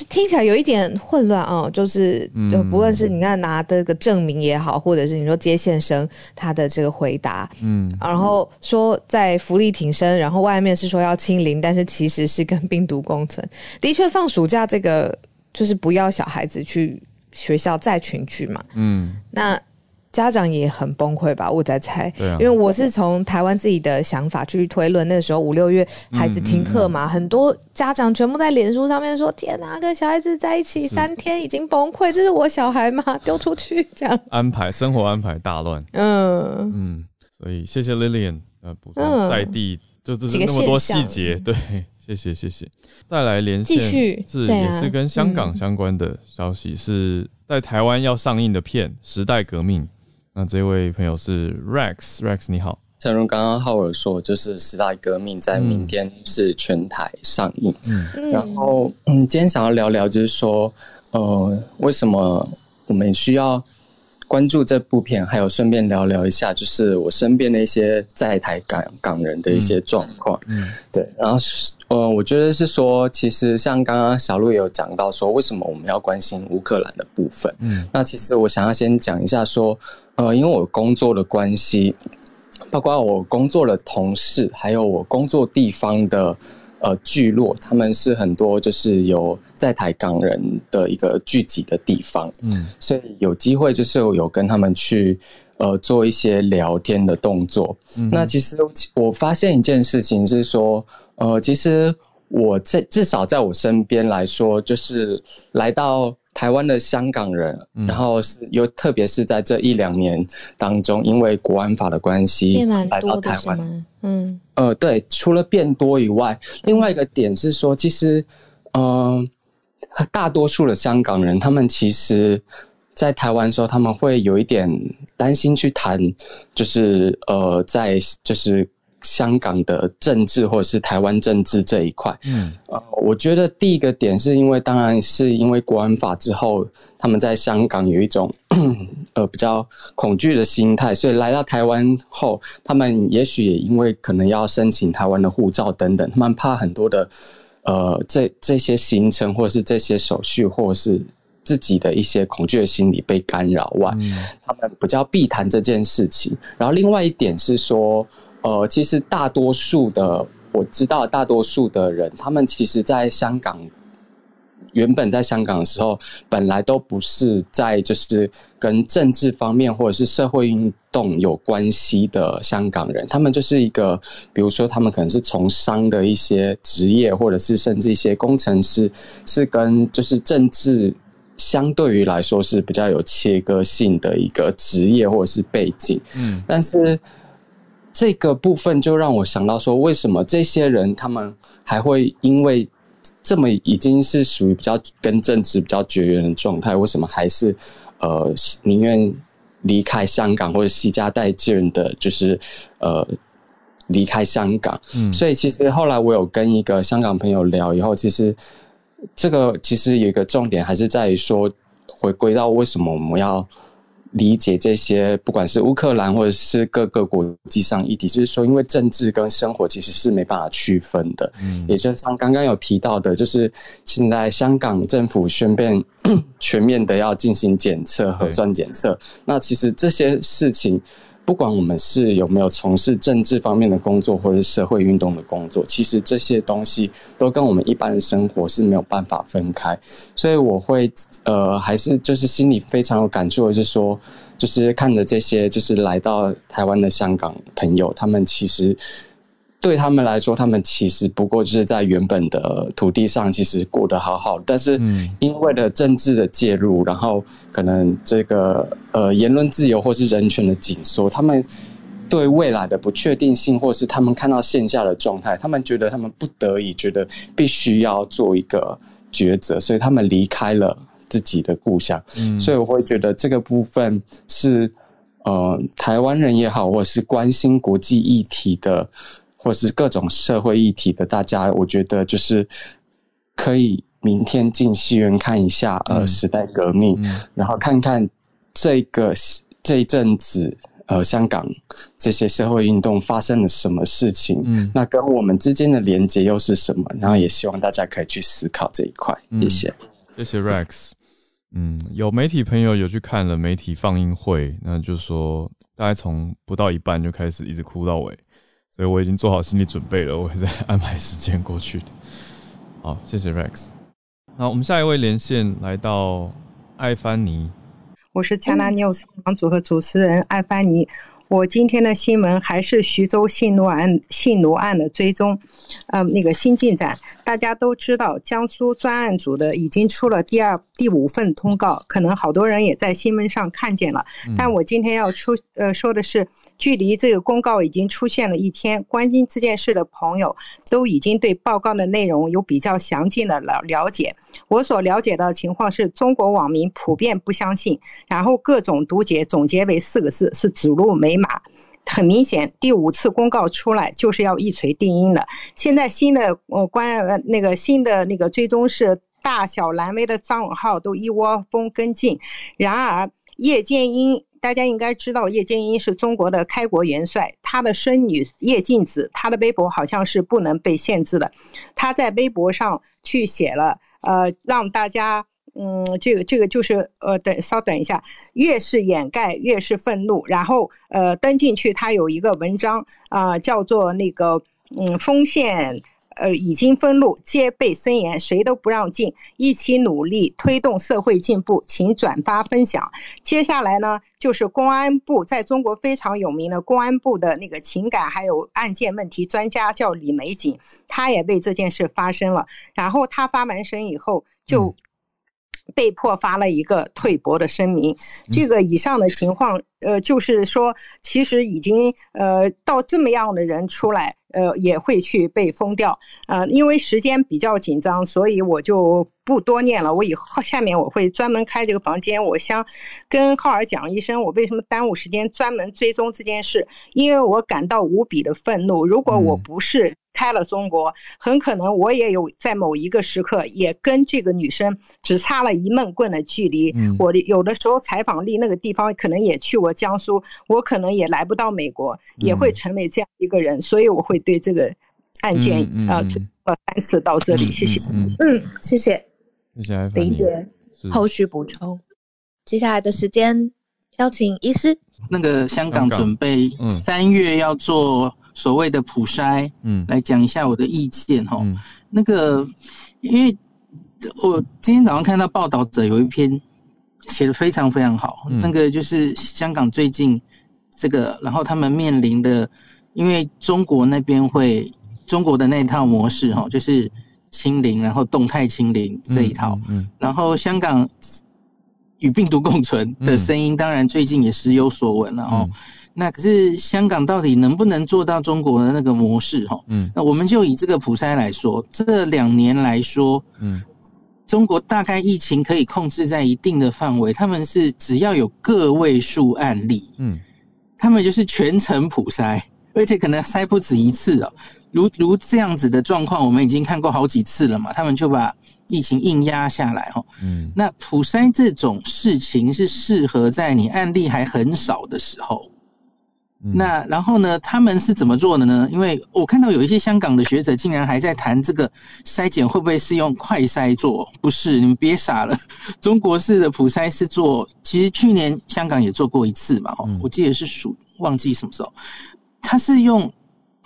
听起来有一点混乱哦，就是就不论是你看拿这个证明也好，或者是你说接线生他的这个回答，嗯，然后说在福利挺身，然后外面是说要清零，但是其实是跟病毒共存。的确，放暑假这个就是不要小孩子去学校再群聚嘛，嗯，那。家长也很崩溃吧？我在猜，对啊，因为我是从台湾自己的想法去推论，那个时候五六月孩子停课嘛，嗯嗯嗯，很多家长全部在脸书上面说：“天哪，跟小孩子在一起三天已经崩溃，这是我小孩吗？丢出去这样。”安排生活安排大乱，嗯嗯，所以谢谢 Lilian，呃，补充在地，嗯、就这是那么多细节，对，谢谢谢谢。再来连线，是、啊、也是跟香港相关的消息，嗯、是在台湾要上映的片《时代革命》。那这位朋友是 Rex，Rex 你好。正如刚刚浩尔说，就是《时代革命》在明天是全台上映。嗯，然后嗯，今天想要聊聊，就是说，呃，为什么我们需要关注这部片？还有顺便聊聊一下，就是我身边的一些在台港港人的一些状况。嗯，对。然后是呃，我觉得是说，其实像刚刚小鹿也有讲到说，为什么我们要关心乌克兰的部分？嗯，那其实我想要先讲一下说。呃，因为我工作的关系，包括我工作的同事，还有我工作地方的呃聚落，他们是很多就是有在台港人的一个聚集的地方，嗯，所以有机会就是有跟他们去呃做一些聊天的动作。嗯，那其实我发现一件事情是说，呃，其实我在至少在我身边来说，就是来到。台湾的香港人，然后是又特别是在这一两年当中，因为国安法的关系来到台湾。嗯，呃，对，除了变多以外，另外一个点是说，其实，嗯、呃，大多数的香港人，他们其实，在台湾的时候，他们会有一点担心去谈，就是呃，在就是。香港的政治或者是台湾政治这一块，嗯，呃，我觉得第一个点是因为，当然是因为国安法之后，他们在香港有一种 呃比较恐惧的心态，所以来到台湾后，他们也许也因为可能要申请台湾的护照等等，他们怕很多的呃这这些行程或者是这些手续，或者是自己的一些恐惧的心理被干扰外，嗯，他们比较避谈这件事情。然后另外一点是说。呃，其实大多数的我知道，大多数的人，他们其实在香港，原本在香港的时候，本来都不是在就是跟政治方面或者是社会运动有关系的香港人，他们就是一个，比如说他们可能是从商的一些职业，或者是甚至一些工程师，是跟就是政治相对于来说是比较有切割性的一个职业或者是背景，嗯，但是。这个部分就让我想到说，为什么这些人他们还会因为这么已经是属于比较跟政治比较绝缘的状态，为什么还是呃宁愿离开香港或者西家带眷的，就是呃离开香港。嗯，所以其实后来我有跟一个香港朋友聊以后，其实这个其实有一个重点还是在于说，回归到为什么我们要。理解这些，不管是乌克兰或者是各个国际上议题，就是说，因为政治跟生活其实是没办法区分的。嗯，也就是像刚刚有提到的，就是现在香港政府宣布 全面的要进行检测、核酸检测，那其实这些事情。不管我们是有没有从事政治方面的工作，或者是社会运动的工作，其实这些东西都跟我们一般的生活是没有办法分开。所以我会呃，还是就是心里非常有感触的是说，就是看着这些就是来到台湾的香港朋友，他们其实。对他们来说，他们其实不过就是在原本的土地上，其实过得好好。但是因为了政治的介入，然后可能这个呃言论自由或是人权的紧缩，他们对未来的不确定性，或是他们看到现下的状态，他们觉得他们不得已，觉得必须要做一个抉择，所以他们离开了自己的故乡。嗯，所以我会觉得这个部分是呃台湾人也好，或者是关心国际议题的。或是各种社会议题的，大家我觉得就是可以明天进戏院看一下呃时代革命，然后看看这个这一阵子呃香港这些社会运动发生了什么事情，嗯，那跟我们之间的连接又是什么？然后也希望大家可以去思考这一块。谢谢，谢谢 Rex。嗯，有媒体朋友有去看了媒体放映会，那就是说大概从不到一半就开始一直哭到尾。所以我已经做好心理准备了，我会再安排时间过去的。好，谢谢 Rex。好，我们下一位连线来到艾凡尼，我是强南 news 组合主持人艾凡尼。我今天的新闻还是徐州性奴案，性奴案的追踪，呃，那个新进展。大家都知道，江苏专案组的已经出了第二、第五份通告，可能好多人也在新闻上看见了。但我今天要出，呃，说的是，距离这个公告已经出现了一天，关心这件事的朋友都已经对报告的内容有比较详尽的了了解。我所了解的情况是中国网民普遍不相信，然后各种读解总结为四个字：是指鹿为马。很明显，第五次公告出来就是要一锤定音了。现在新的呃关那个新的那个追踪是大小蓝 V 的账号都一窝蜂跟进。然而叶剑英，大家应该知道叶剑英是中国的开国元帅，他的孙女叶静子，他的微博好像是不能被限制的。他在微博上去写了，呃，让大家。嗯，这个这个就是呃，等稍等一下，越是掩盖越是愤怒。然后呃，登进去，他有一个文章啊、叫做那个嗯，锋线呃已经封路，戒备森严，谁都不让进，一起努力推动社会进步，请转发分享。接下来呢，就是公安部在中国非常有名的公安部的那个情感还有案件问题专家叫李玫瑾，他也为这件事发声了。然后他发完声以后就。嗯被迫发了一个退博的声明，这个以上的情况，呃，就是说，其实已经呃到这么样的人出来，呃，也会去被封掉，呃，因为时间比较紧张，所以我就不多念了。我以后下面我会专门开这个房间，我想跟浩儿讲一声，我为什么耽误时间专门追踪这件事，因为我感到无比的愤怒。如果我不是。开了中国，很可能我也有在某一个时刻也跟这个女生只差了一闷棍的距离。嗯、我的有的时候采访力那个地方，可能也去过江苏，我可能也来不到美国，也会成为这样一个人，嗯、所以我会对这个案件啊，呃，三次到这里，谢谢。嗯，谢谢。理解。后续补充。接下来的时间，邀请医师。那个香港准备三月要做。所谓的普筛，嗯，来讲一下我的意见哈。嗯、那个，因为我今天早上看到报道者有一篇写的非常非常好，嗯、那个就是香港最近这个，然后他们面临的，因为中国那边会中国的那一套模式哈，就是清零，然后动态清零这一套，嗯，嗯。然后香港与病毒共存的声音，当然最近也时有所闻了哦。嗯那可是香港到底能不能做到中国的那个模式？哈，嗯，那我们就以这个普筛来说，这两年来说，嗯，中国大概疫情可以控制在一定的范围，他们是只要有个位数案例，嗯，他们就是全程普筛，而且可能筛不止一次哦。如如这样子的状况，我们已经看过好几次了嘛，他们就把疫情硬压下来哈。嗯，那普筛这种事情是适合在你案例还很少的时候。那然后呢？他们是怎么做的呢？因为我看到有一些香港的学者竟然还在谈这个筛检会不会是用快筛做？不是，你们别傻了。中国式的普筛是做，其实去年香港也做过一次嘛。哦，我记得是属忘记什么时候，它是用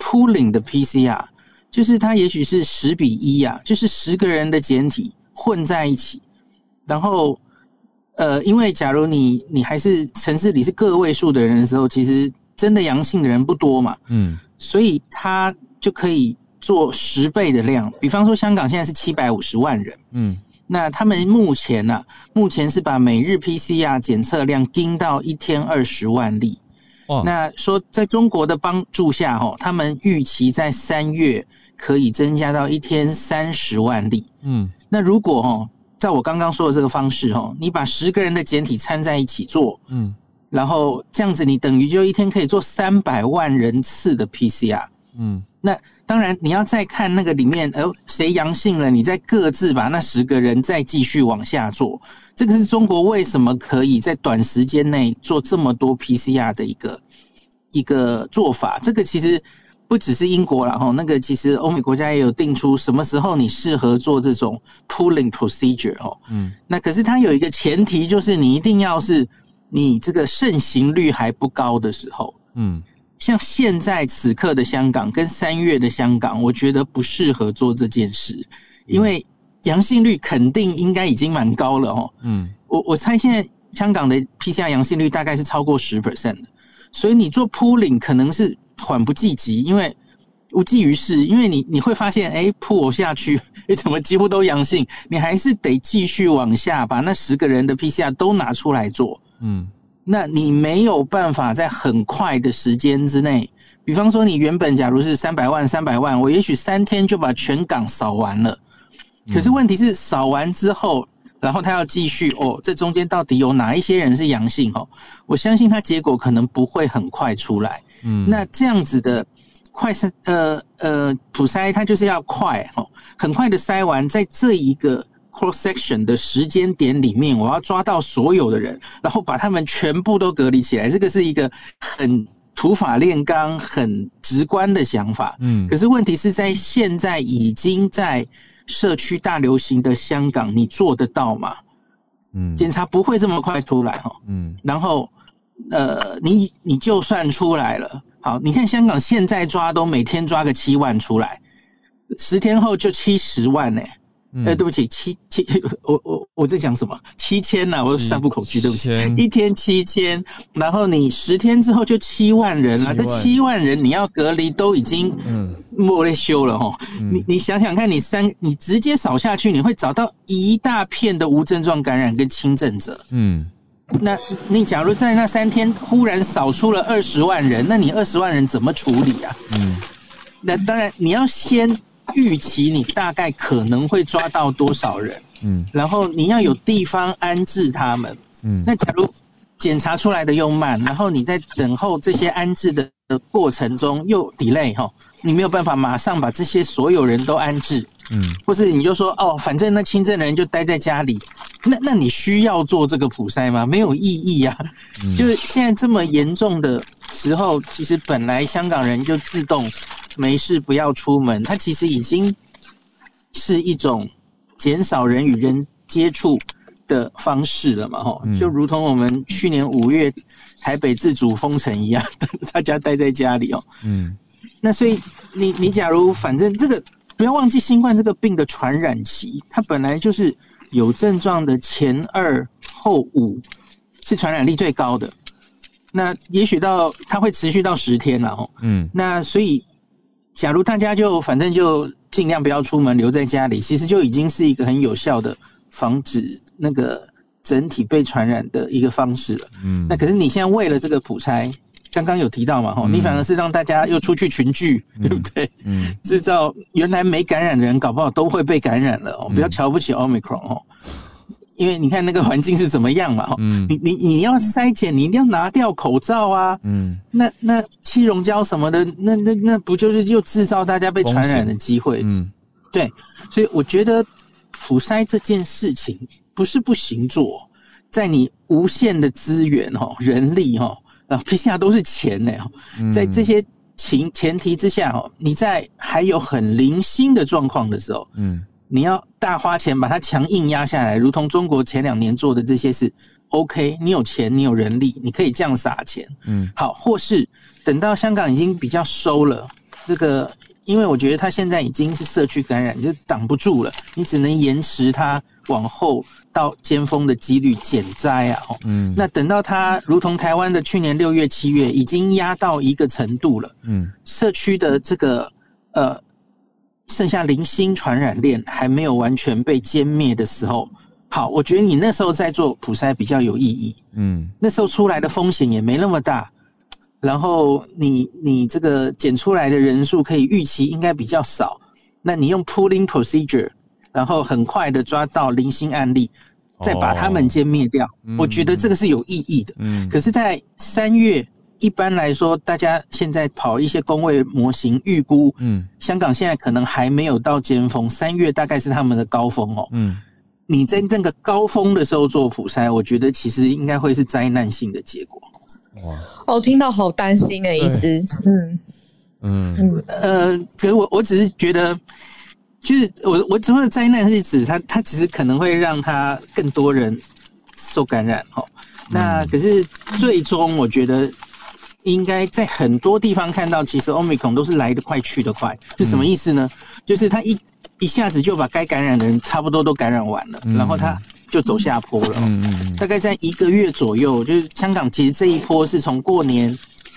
pooling 的 PCR，就是它也许是十比一啊，就是十个人的简体混在一起，然后呃，因为假如你你还是城市里是个位数的人的时候，其实。真的阳性的人不多嘛？嗯，所以它就可以做十倍的量。比方说，香港现在是七百五十万人，嗯，那他们目前呢、啊，目前是把每日 PCR 检测量盯到一天二十万例。哦，那说在中国的帮助下，哈，他们预期在三月可以增加到一天三十万例。嗯，那如果哈，照我刚刚说的这个方式，哈，你把十个人的简体掺在一起做，嗯。然后这样子，你等于就一天可以做三百万人次的 PCR。嗯，那当然你要再看那个里面，呃，谁阳性了，你再各自把那十个人再继续往下做。这个是中国为什么可以在短时间内做这么多 PCR 的一个一个做法。这个其实不只是英国啦，哈，那个其实欧美国家也有定出什么时候你适合做这种 pooling procedure 哦。嗯，那可是它有一个前提，就是你一定要是。你这个盛行率还不高的时候，嗯，像现在此刻的香港跟三月的香港，我觉得不适合做这件事，因为阳性率肯定应该已经蛮高了哦。嗯，我我猜现在香港的 PCR 阳性率大概是超过十 percent 的，所以你做 pooling 可能是缓不济急，因为无济于事，因为你你会发现，哎，pool 下去，你怎么几乎都阳性？你还是得继续往下把那十个人的 PCR 都拿出来做。嗯，那你没有办法在很快的时间之内，比方说你原本假如是三百万三百万，我也许三天就把全港扫完了。可是问题是扫完之后，然后他要继续哦，这中间到底有哪一些人是阳性哦？我相信他结果可能不会很快出来。嗯，那这样子的快筛呃呃普筛，它就是要快哦，很快的筛完，在这一个。Cross section 的时间点里面，我要抓到所有的人，然后把他们全部都隔离起来。这个是一个很土法炼钢、很直观的想法。嗯，可是问题是在现在已经在社区大流行的香港，你做得到吗？嗯，检查不会这么快出来哈。嗯，然后呃，你你就算出来了，好，你看香港现在抓都每天抓个七万出来，十天后就七十万呢、欸。哎、对不起，七七，我我我在讲什么？七千呐、啊，我三不口诀，对不起，一天七千，然后你十天之后就七万人了，这七,七万人你要隔离都已经嗯没得修了哈。嗯、你你想想看，你三你直接扫下去，你会找到一大片的无症状感染跟轻症者。嗯，那你假如在那三天忽然扫出了二十万人，那你二十万人怎么处理啊？嗯，那当然你要先。预期你大概可能会抓到多少人？嗯，然后你要有地方安置他们。嗯，那假如检查出来的又慢，然后你在等候这些安置的的过程中又 delay 哈，你没有办法马上把这些所有人都安置。嗯，或是你就说哦，反正那轻症的人就待在家里，那那你需要做这个普筛吗？没有意义啊。嗯，就是现在这么严重的时候，其实本来香港人就自动。没事，不要出门。它其实已经是一种减少人与人接触的方式了嘛，吼，就如同我们去年五月台北自主封城一样，大家待在家里哦。嗯，那所以你你假如反正这个不要忘记，新冠这个病的传染期，它本来就是有症状的前二后五是传染力最高的。那也许到它会持续到十天了，吼。嗯，那所以。假如大家就反正就尽量不要出门，留在家里，其实就已经是一个很有效的防止那个整体被传染的一个方式了。嗯，那可是你现在为了这个普筛，刚刚有提到嘛，哈，你反而是让大家又出去群聚，嗯、对不对？嗯，制造原来没感染的人，搞不好都会被感染了哦。不要瞧不起 Omicron 哦，因为你看那个环境是怎么样嘛，你你你要筛检，你一定要拿掉口罩啊，嗯，那那气溶胶什么的，那那那不就是又制造大家被传染的机会？嗯，对，所以我觉得普筛这件事情不是不行做，在你无限的资源哦，人力哦。啊，PCR 都是钱呢，在这些情前提之下，哦，你在还有很零星的状况的时候，嗯，你要大花钱把它强硬压下来，如同中国前两年做的这些事，OK，你有钱，你有人力，你可以这样撒钱，嗯，好，或是等到香港已经比较收了，这个，因为我觉得它现在已经是社区感染，就挡不住了，你只能延迟它往后。到尖峰的几率减灾啊！嗯，那等到它如同台湾的去年六月、七月，已经压到一个程度了，嗯，社区的这个呃剩下零星传染链还没有完全被歼灭的时候，好，我觉得你那时候在做普筛比较有意义，嗯，那时候出来的风险也没那么大，然后你你这个检出来的人数可以预期应该比较少，那你用 pooling procedure。然后很快的抓到零星案例，再把他们歼灭掉。哦，我觉得这个是有意义的。嗯，可是，在三月，一般来说，大家现在跑一些工位模型预估，嗯，香港现在可能还没有到尖峰，三月大概是他们的高峰哦。嗯，你在那个高峰的时候做普筛，我觉得其实应该会是灾难性的结果。哇，哦，听到好担心的意思。嗯嗯呃，可是我我只是觉得。就是我我说的灾难是指它它其实可能会让它更多人受感染哦。那可是最终我觉得应该在很多地方看到，其实 Omicron 都是来得快去得快，是什么意思呢？就是它一一下子就把该感染的人差不多都感染完了，然后它就走下坡了。嗯嗯大概在一个月左右，就是香港其实这一波是从过年。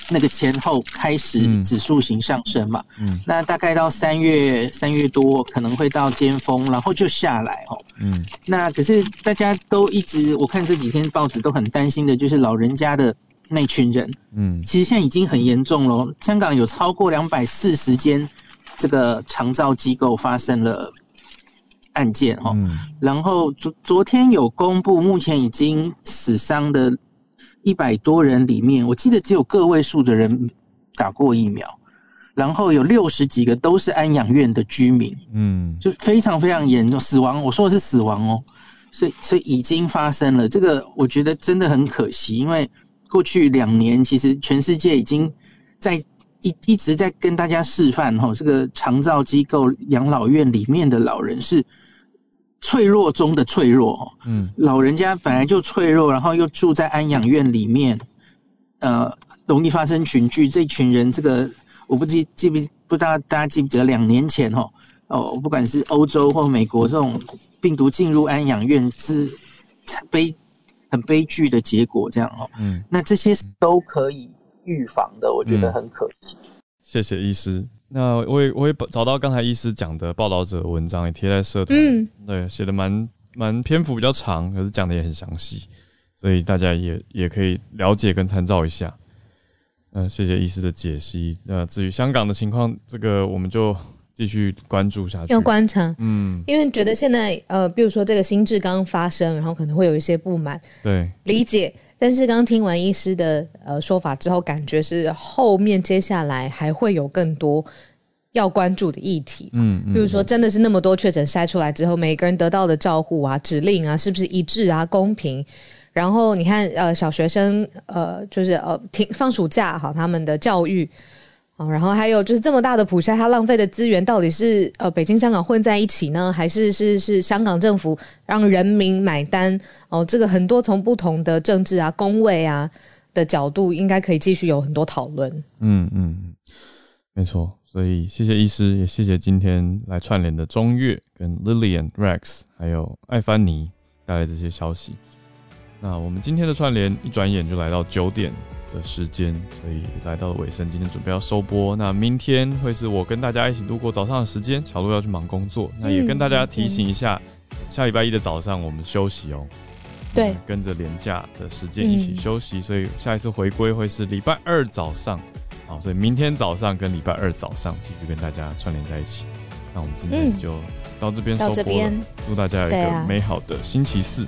那个前后开始指数型上升嘛，嗯，嗯，那大概到三月三月多可能会到尖峰，然后就下来哦，嗯，那可是大家都一直，我看这几天报纸都很担心的，就是老人家的那群人，嗯，其实现在已经很严重了。香港有超过两百四十间这个长照机构发生了案件哦，嗯，然后昨昨天有公布，目前已经死伤的。一百多人里面，我记得只有个位数的人打过疫苗，然后有六十几个都是安养院的居民，嗯，就非常非常严重，死亡，我说的是死亡哦，所以所以已经发生了，这个我觉得真的很可惜，因为过去两年其实全世界已经在一一直在跟大家示范哈，这个长照机构养老院里面的老人是。脆弱中的脆弱，嗯，老人家本来就脆弱，然后又住在安养院里面，呃，容易发生群聚。这群人，这个我不记记不不知道大家记不记得两年前哦哦，不管是欧洲或美国，这种病毒进入安养院是悲很悲剧的结果，这样哦，嗯，那这些都可以预防的，我觉得很可惜。嗯、谢谢医师。那我也我也找到刚才医师讲的报道者文章，也贴在社团，嗯，对，写的蛮蛮篇幅比较长，可是讲的也很详细，所以大家也也可以了解跟参照一下。嗯、呃，谢谢医师的解析。那至于香港的情况，这个我们就继续关注下去，要观察，嗯，因为觉得现在呃，比如说这个心智刚发生，然后可能会有一些不满，对，理解。但是刚听完医师的呃说法之后，感觉是后面接下来还会有更多要关注的议题。嗯，嗯，比如说真的是那么多确诊筛出来之后，每个人得到的照护啊、指令啊，是不是一致啊、公平？然后你看呃小学生呃就是呃停放暑假哈，他们的教育。然后还有就是这么大的普筛，它浪费的资源到底是呃北京、香港混在一起呢，还是是是香港政府让人民买单？哦，这个很多从不同的政治啊、公位啊的角度，应该可以继续有很多讨论。嗯嗯，没错。所以谢谢医师，也谢谢今天来串联的中岳跟 Lillian Rex 还有艾凡尼带来这些消息。那我们今天的串联一转眼就来到九点的时间，所以来到了尾声。今天准备要收播，那明天会是我跟大家一起度过早上的时间。小鹿要去忙工作，那也跟大家提醒一下，嗯、下礼拜一的早上我们休息哦。对，跟着连假的时间一起休息，嗯、所以下一次回归会是礼拜二早上，好，所以明天早上跟礼拜二早上继续跟大家串联在一起。那我们今天就到这边收播了，祝大家有一个美好的星期四。